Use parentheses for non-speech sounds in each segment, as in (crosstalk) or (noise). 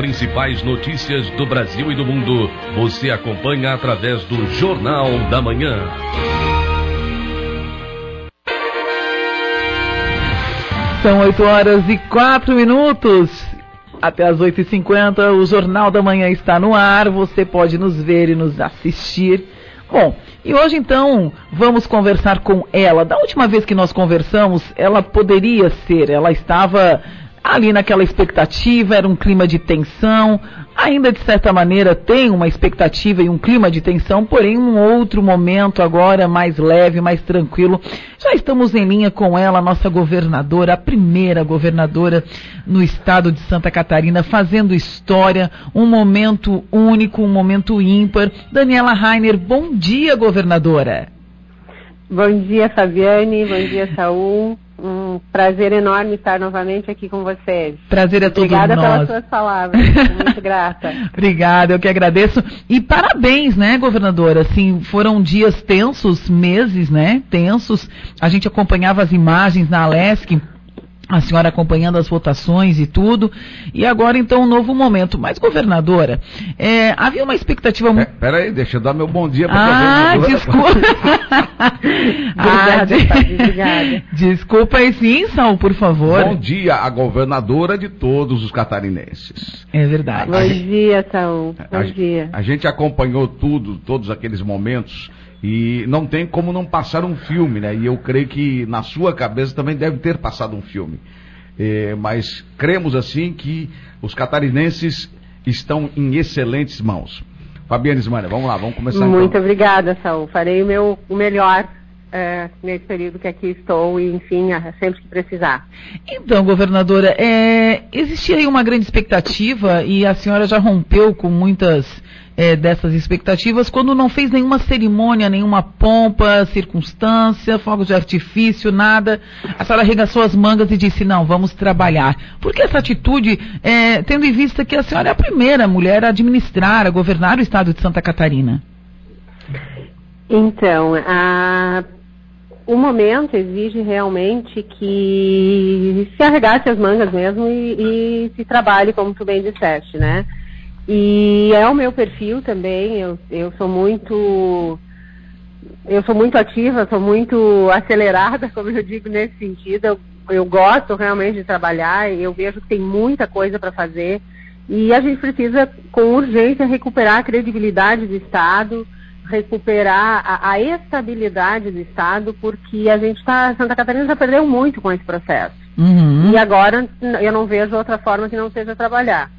principais notícias do Brasil e do mundo, você acompanha através do Jornal da Manhã. São 8 horas e 4 minutos. Até as 8h50, o Jornal da Manhã está no ar. Você pode nos ver e nos assistir. Bom, e hoje então vamos conversar com ela. Da última vez que nós conversamos, ela poderia ser, ela estava ali naquela expectativa, era um clima de tensão, ainda de certa maneira tem uma expectativa e um clima de tensão, porém um outro momento agora mais leve, mais tranquilo. Já estamos em linha com ela, nossa governadora, a primeira governadora no estado de Santa Catarina, fazendo história, um momento único, um momento ímpar. Daniela Rainer, bom dia, governadora. Bom dia, Fabiane, bom dia, Saul. Um prazer enorme estar novamente aqui com vocês. Prazer é todo Obrigada nosso. pelas suas palavras. Muito grata. (laughs) Obrigada, eu que agradeço. E parabéns, né, governadora? Assim, foram dias tensos, meses, né? Tensos. A gente acompanhava as imagens na Alesc a senhora acompanhando as votações e tudo, e agora então um novo momento. Mas, governadora, é, havia uma expectativa muito. Peraí, deixa eu dar meu bom dia para Ah, (laughs) desculpa. (laughs) ah. Desculpa aí sim, Sal, por favor. Bom dia à governadora de todos os catarinenses. É verdade. Bom dia, Saul. Bom a, dia. A gente acompanhou tudo, todos aqueles momentos e não tem como não passar um filme, né? E eu creio que na sua cabeça também deve ter passado um filme. É, mas cremos assim que os catarinenses estão em excelentes mãos. Fabiana Ismânia, vamos lá, vamos começar Muito então. obrigada, Saul. Farei o meu o melhor é, nesse período que aqui estou e, enfim, sempre que precisar. Então, governadora, é, existia aí uma grande expectativa e a senhora já rompeu com muitas é, dessas expectativas quando não fez nenhuma cerimônia, nenhuma pompa, circunstância, fogos de artifício, nada. A senhora arregaçou as mangas e disse, não, vamos trabalhar. Por que essa atitude, é, tendo em vista que a senhora é a primeira mulher a administrar, a governar o estado de Santa Catarina? Então, a o momento exige realmente que se arregasse as mangas mesmo e, e, se trabalhe, como tu bem disseste, né? E é o meu perfil também, eu, eu sou muito eu sou muito ativa, sou muito acelerada, (laughs) como eu digo nesse sentido. Eu, eu gosto realmente de trabalhar, eu vejo que tem muita coisa para fazer e a gente precisa, com urgência, recuperar a credibilidade do Estado, recuperar a, a estabilidade do Estado, porque a gente está, Santa Catarina já perdeu muito com esse processo. Uhum. E agora eu não vejo outra forma que não seja trabalhar.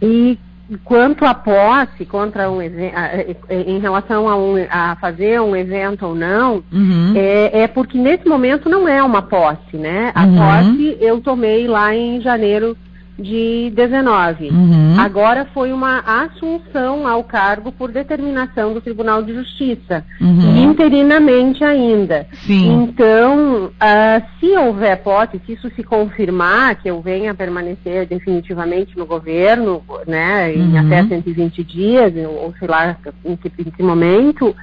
E quanto à posse contra um em relação a, um, a, fazer um evento ou não, uhum. é, é, porque nesse momento não é uma posse, né? A uhum. posse eu tomei lá em janeiro de 19. Uhum. Agora foi uma assunção ao cargo por determinação do Tribunal de Justiça, uhum. interinamente ainda. Sim. Então, uh, se houver posse, se isso se confirmar, que eu venha permanecer definitivamente no governo, né, em uhum. até 120 dias, ou sei lá em que, em que momento,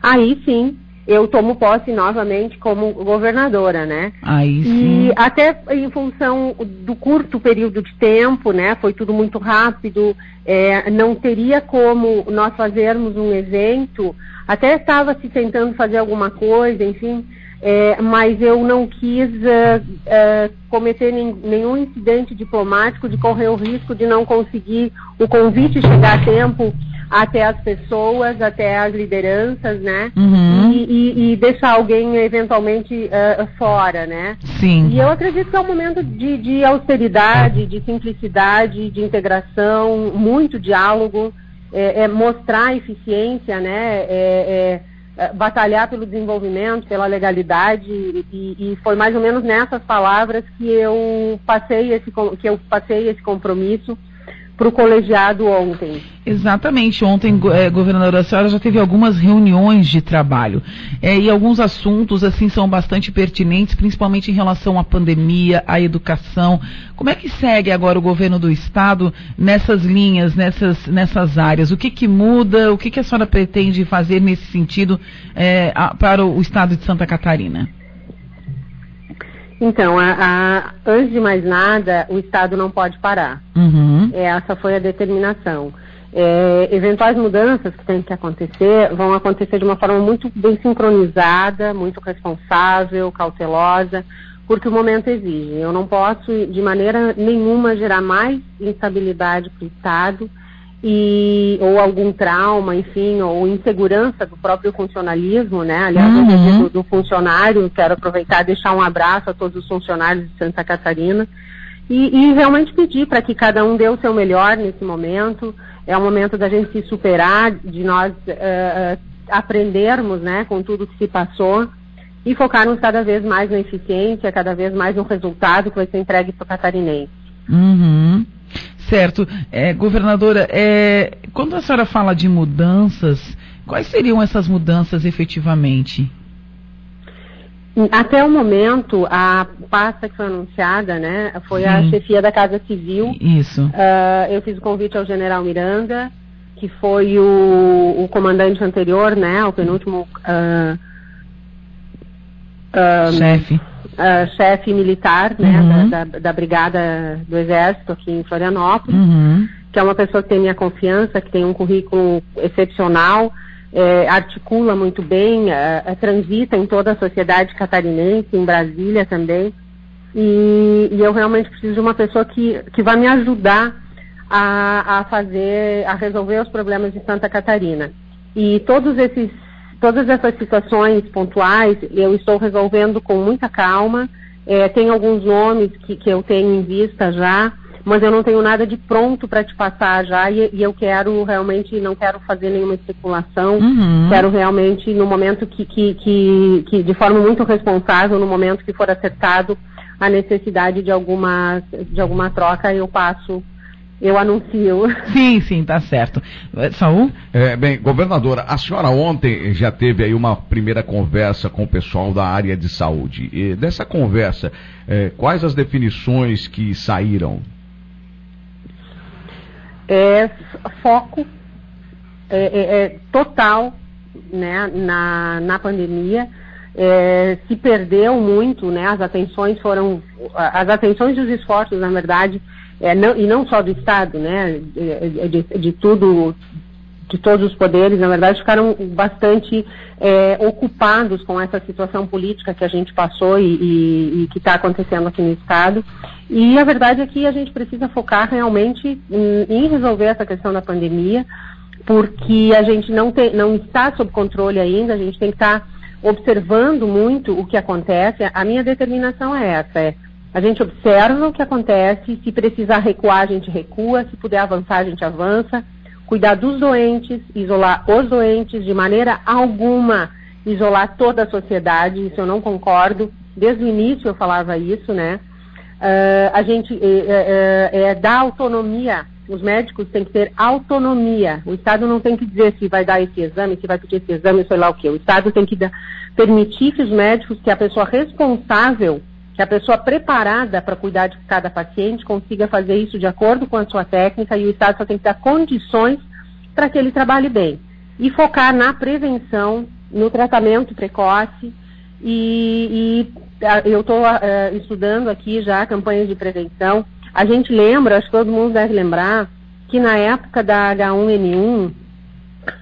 aí sim eu tomo posse novamente como governadora, né? Aí sim. E até em função do curto período de tempo, né? Foi tudo muito rápido, é, não teria como nós fazermos um evento. Até estava se tentando fazer alguma coisa, enfim, é, mas eu não quis uh, uh, cometer nenhum incidente diplomático de correr o risco de não conseguir o convite chegar a tempo até as pessoas, até as lideranças, né? Uhum. E, e, e, deixar alguém eventualmente uh, fora, né? Sim. E eu acredito que é um momento de, de austeridade, de simplicidade, de integração, muito diálogo, é, é mostrar eficiência, né? É, batalhar pelo desenvolvimento, pela legalidade e, e, foi mais ou menos nessas palavras que eu passei esse que eu passei esse compromisso para o colegiado ontem. Exatamente. Ontem, é, governadora, a senhora já teve algumas reuniões de trabalho. É, e alguns assuntos, assim, são bastante pertinentes, principalmente em relação à pandemia, à educação. Como é que segue agora o governo do Estado nessas linhas, nessas, nessas áreas? O que, que muda? O que, que a senhora pretende fazer nesse sentido é, a, para o Estado de Santa Catarina? Então, a, a, antes de mais nada, o Estado não pode parar. Uhum. Essa foi a determinação. É, eventuais mudanças que têm que acontecer vão acontecer de uma forma muito bem sincronizada, muito responsável, cautelosa, porque o momento exige. Eu não posso, de maneira nenhuma, gerar mais instabilidade para o Estado e, ou algum trauma, enfim, ou insegurança do próprio funcionalismo, né? Aliás, uhum. do, do funcionário, quero aproveitar e deixar um abraço a todos os funcionários de Santa Catarina e, e realmente pedir para que cada um dê o seu melhor nesse momento é o momento da gente se superar, de nós uh, aprendermos né, com tudo que se passou e focarmos cada vez mais na eficiência, cada vez mais no resultado que vai ser entregue para o catarinense. Uhum. Certo. É, governadora, é, quando a senhora fala de mudanças, quais seriam essas mudanças efetivamente? Até o momento, a pasta que foi anunciada, né, foi a chefia da Casa Civil. Isso. Uh, eu fiz o convite ao General Miranda, que foi o, o comandante anterior, né, o penúltimo uh, uh, chefe. chefe militar, né, uhum. da, da, da, Brigada do Exército aqui em Florianópolis, uhum. que é uma pessoa que tem minha confiança, que tem um currículo excepcional é, articula muito bem, é, é, transita em toda a sociedade catarinense, em Brasília também. E, e, eu realmente preciso de uma pessoa que, que vai me ajudar a, a fazer, a resolver os problemas de Santa Catarina. E todos esses, todas essas situações pontuais eu estou resolvendo com muita calma. É, tem alguns nomes que, que eu tenho em vista já mas eu não tenho nada de pronto para te passar já e, e, eu quero realmente, não quero fazer nenhuma especulação, uhum. quero realmente, no momento que, que, que, que, de forma muito responsável, no momento que for acertado a necessidade de alguma, de alguma troca, eu passo eu anuncio. (laughs) Sim, sim, tá certo. Saúl? É, bem, governadora, a senhora ontem já teve aí uma primeira conversa com o pessoal da área de saúde. E dessa conversa, é, quais as definições que saíram? É foco é, é, é total né, na, na pandemia. É, se perdeu muito, né, as atenções foram, as atenções e os esforços, na verdade, é, não, e não só do Estado, né, de, de, de tudo, de todos os poderes, na verdade, ficaram bastante é, ocupados com essa situação política que a gente passou e, e, e que está acontecendo aqui no Estado. E a verdade é que a gente precisa focar realmente em, em resolver essa questão da pandemia, porque a gente não, não está sob controle ainda, a gente tem que estar tá observando muito o que acontece. A minha determinação é essa, é a gente observa o que acontece, se precisar recuar, a gente recua, se puder avançar, a gente avança, cuidar dos doentes, isolar os doentes, de maneira alguma isolar toda a sociedade, isso eu não concordo. Desde o início eu falava isso, né? Uh, a gente é, é, é, dar autonomia. Os médicos têm que ter autonomia. O Estado não tem que dizer se vai dar esse exame, se vai pedir esse exame, sei lá o quê. O Estado tem que dar, permitir que os médicos, que a pessoa responsável que a pessoa preparada para cuidar de cada paciente consiga fazer isso de acordo com a sua técnica e o Estado só tem que dar condições para que ele trabalhe bem. E focar na prevenção, no tratamento precoce e, e eu estou uh, estudando aqui já campanhas de prevenção. A gente lembra, acho que todo mundo deve lembrar, que na época da H1N1,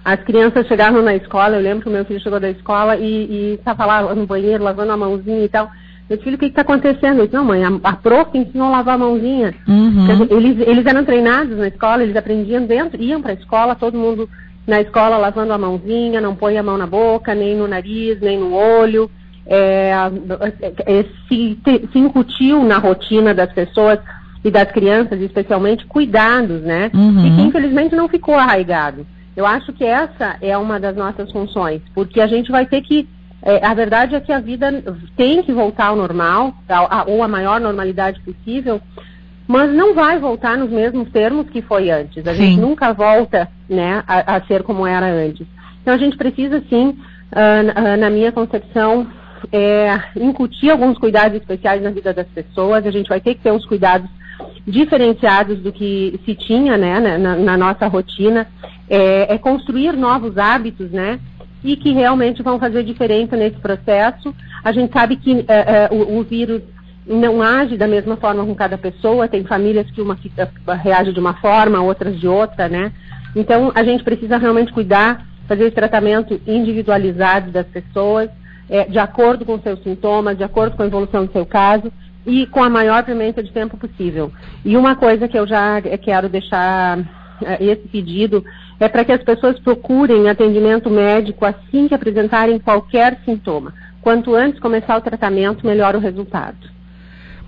as crianças chegavam na escola, eu lembro que o meu filho chegou da escola e estava lá no banheiro lavando a mãozinha e tal. Meu filho, o que está acontecendo? Eu disse, não, mãe, a, a prof ensinou a lavar a mãozinha. Uhum. Eles, eles eram treinados na escola, eles aprendiam dentro, iam para a escola, todo mundo na escola lavando a mãozinha, não põe a mão na boca, nem no nariz, nem no olho. É, é, se, se incutiu na rotina das pessoas e das crianças, especialmente, cuidados, né? Uhum. E que infelizmente não ficou arraigado. Eu acho que essa é uma das nossas funções, porque a gente vai ter que é, a verdade é que a vida tem que voltar ao normal, ou a maior normalidade possível, mas não vai voltar nos mesmos termos que foi antes. A sim. gente nunca volta né, a, a, ser como era antes. Então a gente precisa sim, uh, na minha concepção, é, incutir alguns cuidados especiais na vida das pessoas. A gente vai ter que ter uns cuidados diferenciados do que se tinha né, na, na nossa rotina. É, é construir novos hábitos, né? E que realmente vão fazer diferença nesse processo. A gente sabe que uh, uh, o, o, vírus não age da mesma forma com cada pessoa, tem famílias que uma fica, reage de uma forma, outras de outra, né? Então a gente precisa realmente cuidar, fazer esse tratamento individualizado das pessoas, é, de acordo com seus sintomas, de acordo com a evolução do seu caso e com a maior pimenta de tempo possível. E uma coisa que eu já quero deixar esse pedido é para que as pessoas procurem atendimento médico assim que apresentarem qualquer sintoma. Quanto antes começar o tratamento, melhor o resultado.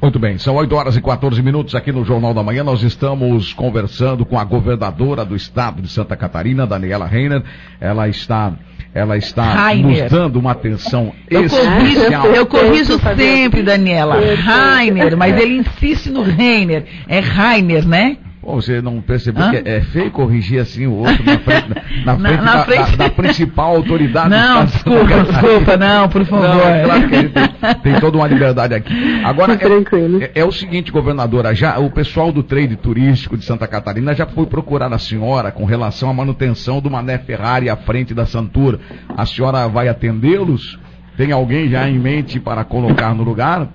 Muito bem, são 8 horas e 14 minutos aqui no Jornal da Manhã. Nós estamos conversando com a governadora do estado de Santa Catarina, Daniela Reiner. Ela está ela está Rainer. nos dando uma atenção eu especial. Corrijo, eu corrijo sempre, Daniela. Rainer, mas ele insiste no Reiner. É Rainer, né? Você não percebeu Hã? que é feio corrigir assim o outro na frente, na, na (laughs) frente, na, na frente... Da, da, principal autoridade Não, desculpa, desculpa, não, por favor. Não, é claro que ele tem, tem, toda uma liberdade aqui. Agora, é, é, é, o seguinte, governadora, já o pessoal do trade turístico de Santa Catarina já foi procurar a senhora com relação à manutenção do Mané Ferrari à frente da Santura. A senhora vai atendê-los? Tem alguém já em mente para colocar no lugar?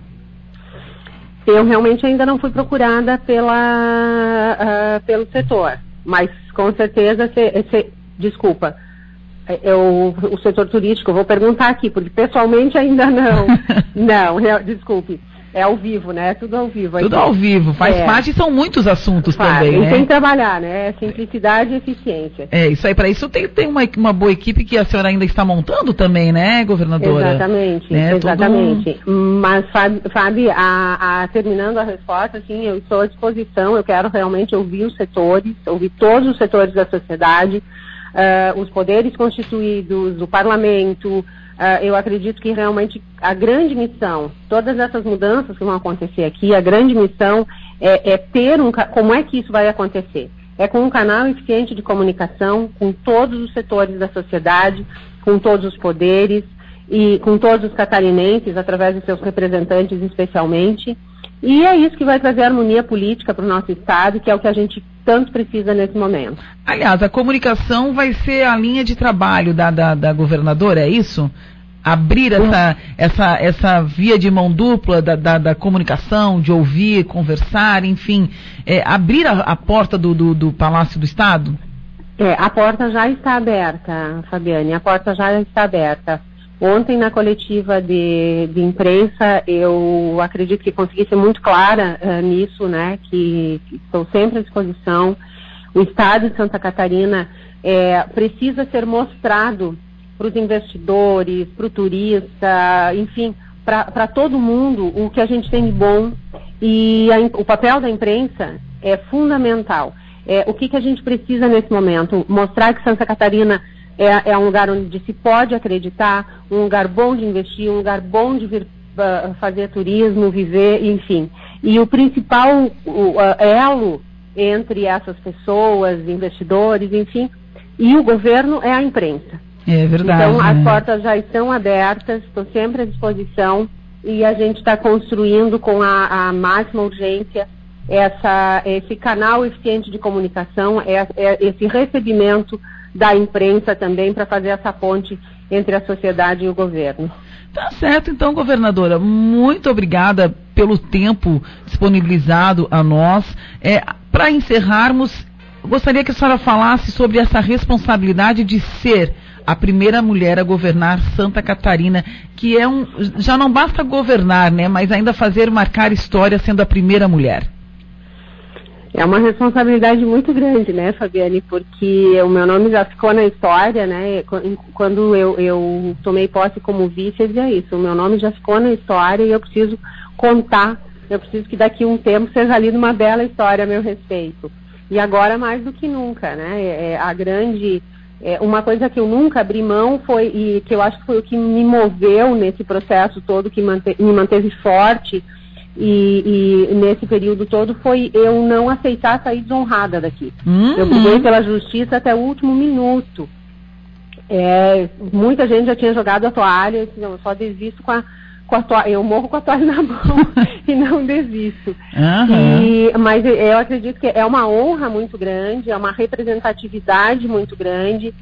Eu realmente ainda não fui procurada pela, uh, pelo setor, mas com certeza, se, se, desculpa, eu, o setor turístico, vou perguntar aqui, porque pessoalmente ainda não. (laughs) não, desculpe. É ao vivo, né? Tudo ao vivo. Tudo ao vivo, faz é. parte e são muitos assuntos faz. também, e né? tem que trabalhar, né? Simplicidade e eficiência. É, isso aí, para isso tem, tem uma, uma boa equipe que a senhora ainda está montando também, né, governadora? Exatamente, né? exatamente. Mas, Fábio, a, a, terminando a resposta, assim, eu estou à disposição, eu quero realmente ouvir os setores, ouvir todos os setores da sociedade, uh, os poderes constituídos, o parlamento, Uh, eu acredito que realmente a grande missão, todas essas mudanças que vão acontecer aqui, a grande missão é, é ter um. Como é que isso vai acontecer? É com um canal eficiente de comunicação com todos os setores da sociedade, com todos os poderes e com todos os catarinenses, através de seus representantes especialmente. E é isso que vai trazer harmonia política para o nosso Estado, que é o que a gente tanto precisa nesse momento. Aliás, a comunicação vai ser a linha de trabalho da, da, da governadora, é isso? Abrir essa, essa, essa via de mão dupla da, da, da comunicação, de ouvir, conversar, enfim, é, abrir a, a porta do, do, do Palácio do Estado? É, a porta já está aberta, Fabiane, a porta já está aberta. Ontem, na coletiva de, de imprensa, eu acredito que consegui ser muito clara uh, nisso, né? Que, que, estou sempre à disposição. O Estado de Santa Catarina é, precisa ser mostrado para os investidores, para o turista, enfim, para todo mundo o que a gente tem de bom. E a, o papel da imprensa é fundamental. É, o que, que a gente precisa nesse momento? Mostrar que Santa Catarina é, é um lugar onde se pode acreditar, um lugar bom de investir, um lugar bom de vir uh, fazer turismo, viver, enfim. E o principal o, uh, elo entre essas pessoas, investidores, enfim, e o governo é a imprensa. É verdade. Então as portas já estão abertas, estou sempre à disposição e a gente está construindo com a, a, máxima urgência essa, esse canal eficiente de comunicação, é, é esse recebimento da imprensa também para fazer essa ponte entre a sociedade e o governo. Tá certo, então, governadora. Muito obrigada pelo tempo disponibilizado a nós. É, para encerrarmos, gostaria que a senhora falasse sobre essa responsabilidade de ser a primeira mulher a governar Santa Catarina, que é um. Já não basta governar, né? Mas ainda fazer marcar história sendo a primeira mulher. É uma responsabilidade muito grande, né, Fabiane? Porque o meu nome já ficou na história, né? Quando eu, eu tomei posse como vice, eu dizia isso. O meu nome já ficou na história e eu preciso contar. Eu preciso que daqui a um tempo seja lida uma bela história a meu respeito. E agora mais do que nunca, né? É, é a grande. É, uma coisa que eu nunca abri mão foi, e que eu acho que foi o que me moveu nesse processo todo, que mante, me manteve forte, e, e, nesse período todo foi eu não aceitar sair desonrada daqui. Uhum. Eu briguei pela justiça até o último minuto. É, muita gente já tinha jogado a toalha, disse, não, eu só desisto com a, com a toalha, eu morro com a toalha (laughs) na mão (laughs) e não desisto. Uhum. E, mas eu acredito que é uma honra muito grande, é uma representatividade muito grande.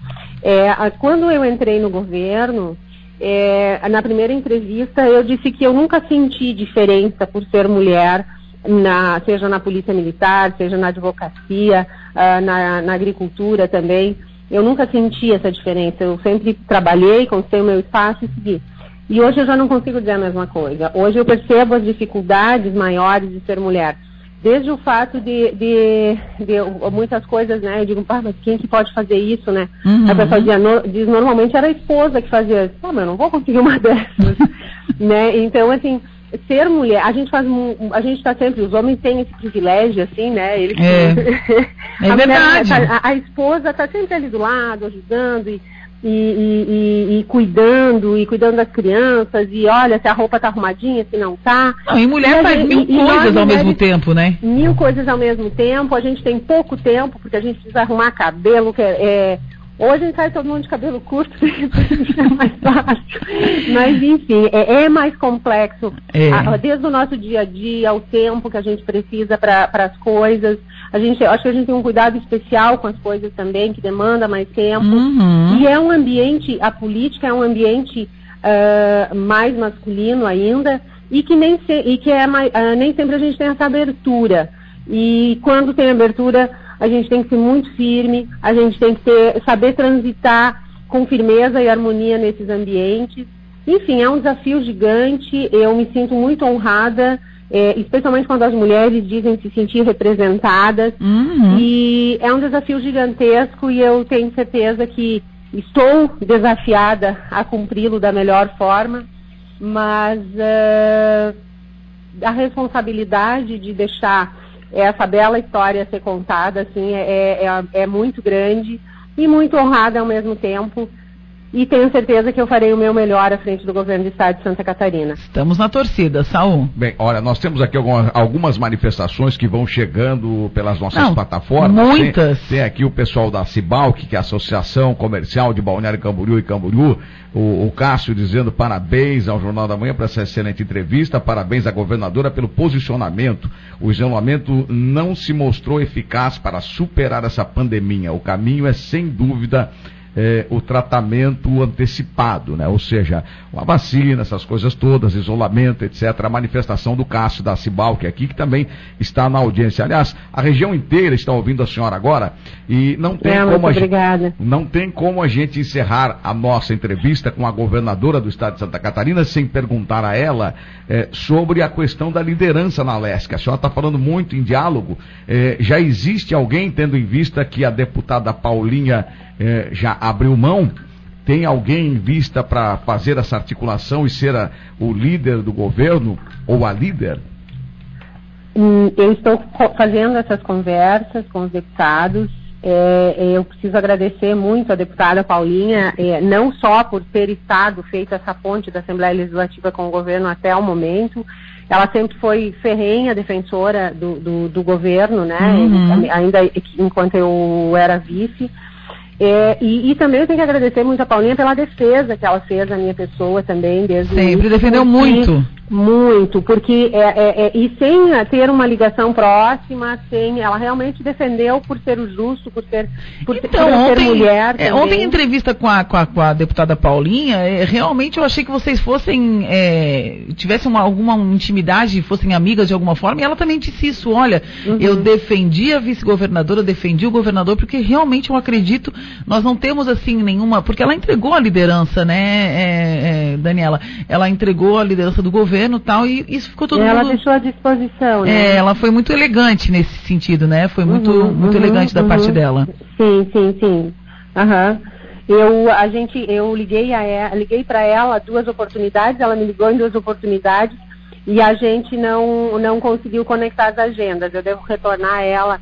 É, quando eu entrei no governo, É, na primeira entrevista eu disse que eu nunca senti diferença por ser mulher, na, seja na polícia militar, seja na advocacia, uh, na, na, agricultura também. Eu nunca senti essa diferença. Eu sempre trabalhei, conquistei o meu espaço e segui. E hoje eu já não consigo dizer a mesma coisa. Hoje eu percebo as dificuldades maiores de ser mulher. Desde o fato de, de, de muitas coisas, né? Eu digo, pá, mas quem que pode fazer isso, né? Uhum. A pessoa diz, no, diz, normalmente era a esposa que fazia isso. Ah, mas eu não vou conseguir uma (laughs) dessas, né? Então, assim, ser mulher, a gente faz, a gente está sempre, os homens têm esse privilégio, assim, né? Eles, é, (laughs) é a verdade. Mulher, a, a, esposa está sempre ali do lado, ajudando e, e, e, e, cuidando, e cuidando das crianças, e olha se a roupa está arrumadinha, se não está. Não, e mulher e faz gente, mil coisas ao mesmo tempo, né? Mil coisas ao mesmo tempo, a gente tem pouco tempo, porque a gente precisa arrumar cabelo, que é, é Hoje gente faz todo mundo de cabelo curto, (laughs) é mais fácil. Mas, enfim, é, é mais complexo. É. A, desde o nosso dia a dia, o tempo que a gente precisa para as coisas. A gente, acho que a gente tem um cuidado especial com as coisas também, que demanda mais tempo. Uhum. E é um ambiente, a política é um ambiente uh, mais masculino ainda, e que, nem, se, e que é mais, uh, nem sempre a gente tem essa abertura. E quando tem abertura a gente tem que ser muito firme, a gente tem que ter, saber transitar com firmeza e harmonia nesses ambientes. Enfim, é um desafio gigante, eu me sinto muito honrada, é, especialmente quando as mulheres dizem se sentir representadas. Uhum. E é um desafio gigantesco e eu tenho certeza que estou desafiada a cumpri-lo da melhor forma, mas uh, a responsabilidade de deixar essa bela história ser contada, assim, é, é, é muito grande e muito honrada ao mesmo tempo. E tenho certeza que eu farei o meu melhor à frente do governo do estado de Santa Catarina. Estamos na torcida, Saul. Bem, olha, nós temos aqui algumas, algumas manifestações que vão chegando pelas nossas Não, plataformas. Muitas. Tem, tem, aqui o pessoal da Cibalc, que é a Associação Comercial de Balneário Camboriú e Camboriú. O, o Cássio dizendo parabéns ao Jornal da Manhã por essa excelente entrevista, parabéns à governadora pelo posicionamento. O isolamento não se mostrou eficaz para superar essa pandemia. O caminho é, sem dúvida, é, o tratamento antecipado, né? Ou seja, uma vacina, essas coisas todas, isolamento, etc. A manifestação do Cássio da Cibal, que é aqui, que também está na audiência. Aliás, a região inteira está ouvindo a senhora agora e não tem, é, como, a gente, não tem como a gente encerrar a nossa entrevista com a governadora do estado de Santa Catarina sem perguntar a ela é, sobre a questão da liderança na Leste. A senhora está falando muito em diálogo. É, já existe alguém, tendo em vista que a deputada Paulinha é, já abriu mão? Tem alguém em vista para fazer essa articulação e ser a, o líder do governo ou a líder? Eu estou fazendo essas conversas com os deputados. É, é, eu preciso agradecer muito a deputada Paulinha, é, não só por ter estado feito essa ponte da Assembleia Legislativa com o governo até o momento, ela sempre foi ferrenha defensora do, do, do governo, né? Uhum. Ainda enquanto eu era vice. É, e, e, também eu tenho que agradecer muito a Paulinha pela defesa que ela fez da minha pessoa também, desde Sempre defendeu muito. Muito, porque é, é, é, e sem ter uma ligação próxima, sem, ela realmente defendeu por ser o justo, por ser, por, então, por ontem, ser mulher. É, ontem, em entrevista com a, com a, com a deputada Paulinha, é, realmente eu achei que vocês fossem, é, tivessem uma, alguma intimidade, fossem amigas de alguma forma, e ela também disse isso: olha, uhum. eu defendi a vice-governadora, defendi o governador, porque realmente eu acredito, nós não temos assim nenhuma. Porque ela entregou a liderança, né, Daniela? Ela entregou a liderança do governo governo tal, e isso ficou todo ela mundo... deixou à disposição, né? É, ela foi muito elegante nesse sentido, né? Foi muito, uhum, muito uhum, elegante da uhum. parte dela. Sim, sim, sim. Aham. Eu, a gente, eu liguei a ela, liguei para ela duas oportunidades, ela me ligou em duas oportunidades e a gente não, não conseguiu conectar as agendas. Eu devo retornar a ela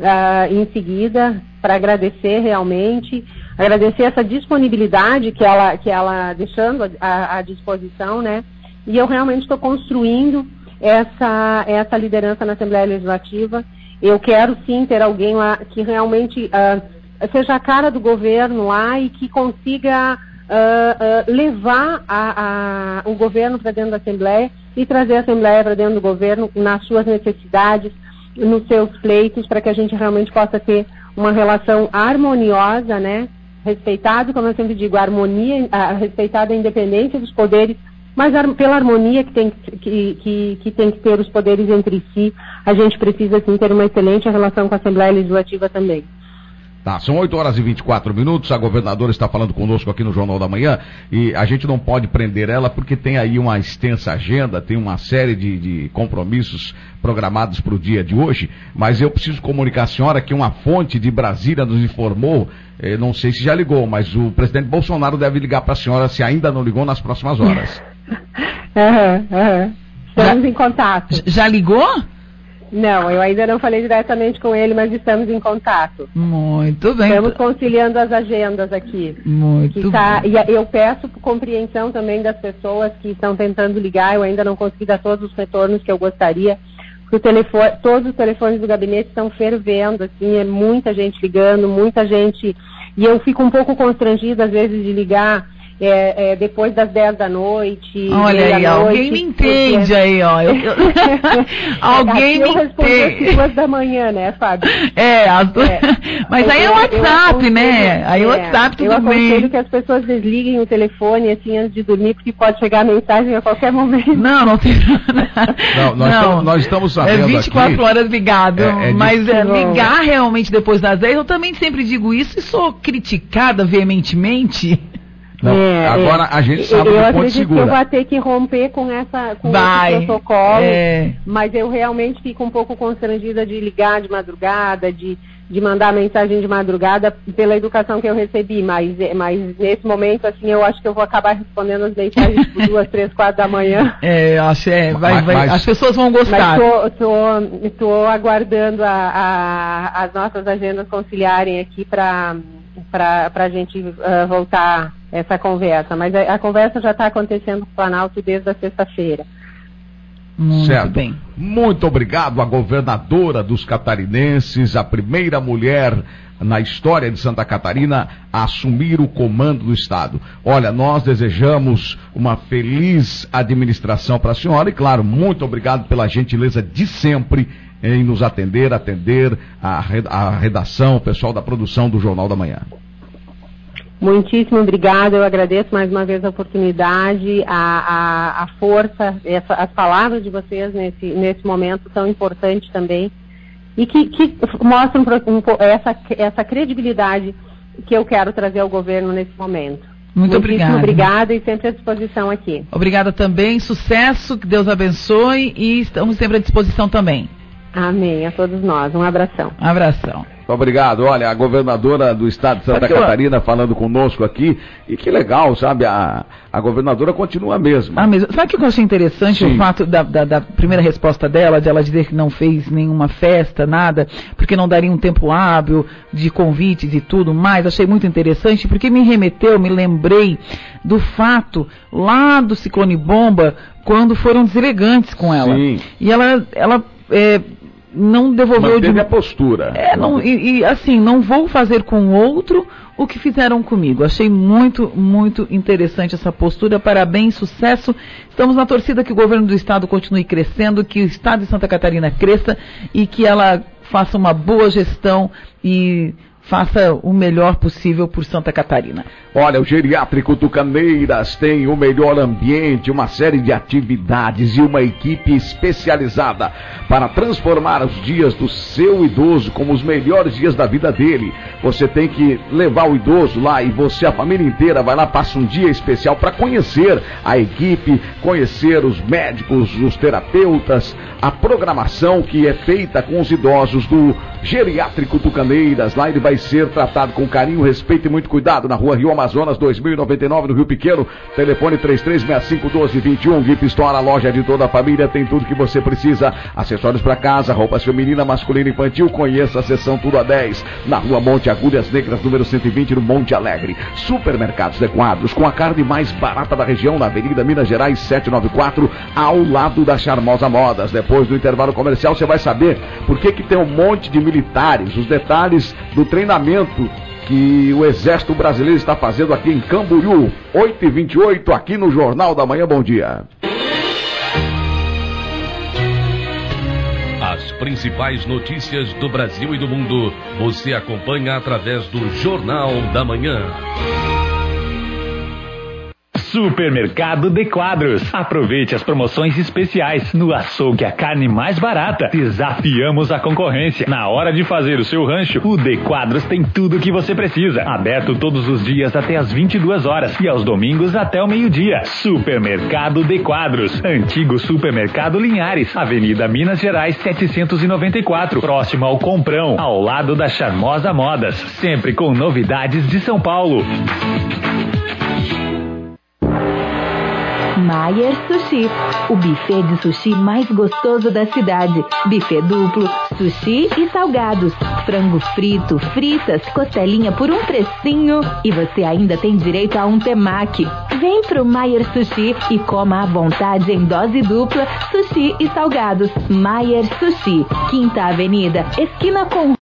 uh, em seguida para agradecer realmente, agradecer essa disponibilidade que ela, que ela deixando à disposição, né? E eu realmente estou construindo essa, essa liderança na Assembleia Legislativa. Eu quero sim ter alguém lá que realmente uh, seja a cara do governo lá e que consiga uh, uh, levar a, a, o governo para dentro da Assembleia e trazer a Assembleia para dentro do governo nas suas necessidades, nos seus pleitos, para que a gente realmente possa ter uma relação harmoniosa, né? respeitado, como eu sempre digo, a harmonia, a, respeitada a independência dos poderes, mas pela harmonia que tem que, que, que tem que ter os poderes entre si, a gente precisa sim ter uma excelente relação com a Assembleia Legislativa também. Tá, são 8 horas e 24 minutos. A governadora está falando conosco aqui no Jornal da Manhã e a gente não pode prender ela porque tem aí uma extensa agenda, tem uma série de, de compromissos programados para o dia de hoje. Mas eu preciso comunicar à senhora que uma fonte de Brasília nos informou, eh, não sei se já ligou, mas o presidente Bolsonaro deve ligar para a senhora se ainda não ligou nas próximas horas. (laughs) (laughs) uhum, uhum. Estamos em contato. Já ligou? Não, eu ainda não falei diretamente com ele, mas estamos em contato. Muito bem. Estamos conciliando as agendas aqui. Muito tá, bem. E eu peço compreensão também das pessoas que estão tentando ligar. Eu ainda não consegui dar todos os retornos que eu gostaria. Porque o telefone, todos os telefones do gabinete estão fervendo, assim, é muita gente ligando, muita gente. E eu fico um pouco constrangida, às vezes, de ligar é, é, depois das 10 da noite. Olha aí, alguém me entende porque... aí, ó. Eu, eu... (laughs) (laughs) alguém me entende. às duas da manhã, né, Fábio? É, as duas... É. (laughs) mas aí é o WhatsApp, né? Aí o é, WhatsApp tudo eu bem. Eu aconselho que as pessoas desliguem o telefone assim antes de dormir, porque pode chegar a mensagem a qualquer momento. Não, não tem Não, nós, não. Estamos, nós estamos sabendo É 24 aqui, horas ligado, é, é mas é, ligar realmente depois das 10, eu também sempre digo isso e sou criticada veementemente. Não, é, agora é. a gente sabe eu do ponto segura. que eu vou ter que romper com essa com Vai, esse protocolo, é. mas eu realmente fico um pouco constrangida de ligar de madrugada, de, de mandar mensagem de madrugada pela educação que eu recebi, mas, mas nesse momento assim eu acho que eu vou acabar respondendo as mensagens por duas, três, quatro da manhã. (laughs) É, acho é, vai, vai, mas, as pessoas vão gostar. Mas tô, tô, tô aguardando a, a, as nossas agendas conciliarem aqui para para a gente uh, voltar essa conversa. Mas a, a conversa já está acontecendo no Planalto desde a sexta-feira. Muito certo. bem. Muito obrigado à governadora dos catarinenses, a primeira mulher na história de Santa Catarina a assumir o comando do Estado. Olha, nós desejamos uma feliz administração para a senhora e, claro, muito obrigado pela gentileza de sempre em nos atender, atender a redação, o pessoal da produção do Jornal da Manhã. Muitíssimo obrigada, eu agradeço mais uma vez a oportunidade, a, a, a força, essa, as palavras de vocês nesse, nesse momento tão importante também, e que, que mostram essa, essa credibilidade que eu quero trazer ao governo nesse momento. Muito obrigada. obrigada e sempre à disposição aqui. Obrigada também, sucesso, que Deus abençoe e estamos sempre à disposição também. Amém, a todos nós. Um abração. Um abração. Obrigado. Olha, a governadora do estado de Santa Catarina falando conosco aqui. E que legal, sabe? A, a governadora continua a mesma. Ah, mesmo. Sabe o que eu achei interessante? Sim. O fato da, da, da, primeira resposta dela, de ela dizer que não fez nenhuma festa, nada, porque não daria um tempo hábil de convites e tudo mais. Achei muito interessante, porque me remeteu, me lembrei do fato lá do Ciclone Bomba, quando foram deselegantes com ela. Sim. E ela, ela é, não devolveu Manteve de a postura. É, não, e, e, assim, não vou fazer com outro o que fizeram comigo. Achei muito, muito interessante essa postura. Parabéns, sucesso. Estamos na torcida que o governo do estado continue crescendo, que o estado de Santa Catarina cresça e que ela faça uma boa gestão e faça o melhor possível por Santa Catarina. Olha, o Geriátrico Tucaneiras tem o melhor ambiente, uma série de atividades e uma equipe especializada para transformar os dias do seu idoso como os melhores dias da vida dele. Você tem que levar o idoso lá e você, a família inteira, vai lá, passa um dia especial para conhecer a equipe, conhecer os médicos, os terapeutas, a programação que é feita com os idosos do Geriátrico Tucaneiras. Lá ele vai ser tratado com carinho, respeito e muito cuidado na rua Rio Amazonas 2099 no Rio Pequeno. Telefone 33651221. Gip Store, a loja de toda a família, tem tudo que você precisa. Acessórios para casa, roupas feminina, masculina e infantil. Conheça a seção Tudo a 10 na rua Monte Agulhas Negras, número 120 no Monte Alegre. Supermercados de quadros com a carne mais barata da região na Avenida Minas Gerais 794, ao lado da Charmosa Modas. Depois do intervalo comercial você vai saber por que que tem um monte de militares, os detalhes do treinamento que o Exército Brasileiro está fazendo aqui em Camboriú. 8h28, aqui no Jornal da Manhã. Bom dia. As principais notícias do Brasil e do mundo você acompanha através do Jornal da Manhã. Supermercado de Quadros. Aproveite as promoções especiais. No açougue a carne mais barata. Desafiamos a concorrência. Na hora de fazer o seu rancho, o De Quadros tem tudo o que você precisa. Aberto todos os dias até as 22 horas e aos domingos até o meio-dia. Supermercado de Quadros. Antigo Supermercado Linhares. Avenida Minas Gerais 794. Próximo ao Comprão. Ao lado da Charmosa Modas. Sempre com novidades de São Paulo. Maier Sushi, o buffet de sushi mais gostoso da cidade. Buffet duplo, sushi e salgados. Frango frito, fritas, costelinha por um precinho. E você ainda tem direito a um temaki. Vem pro Maier Sushi e coma à vontade em dose dupla, sushi e salgados. Maier Sushi, Quinta Avenida, esquina com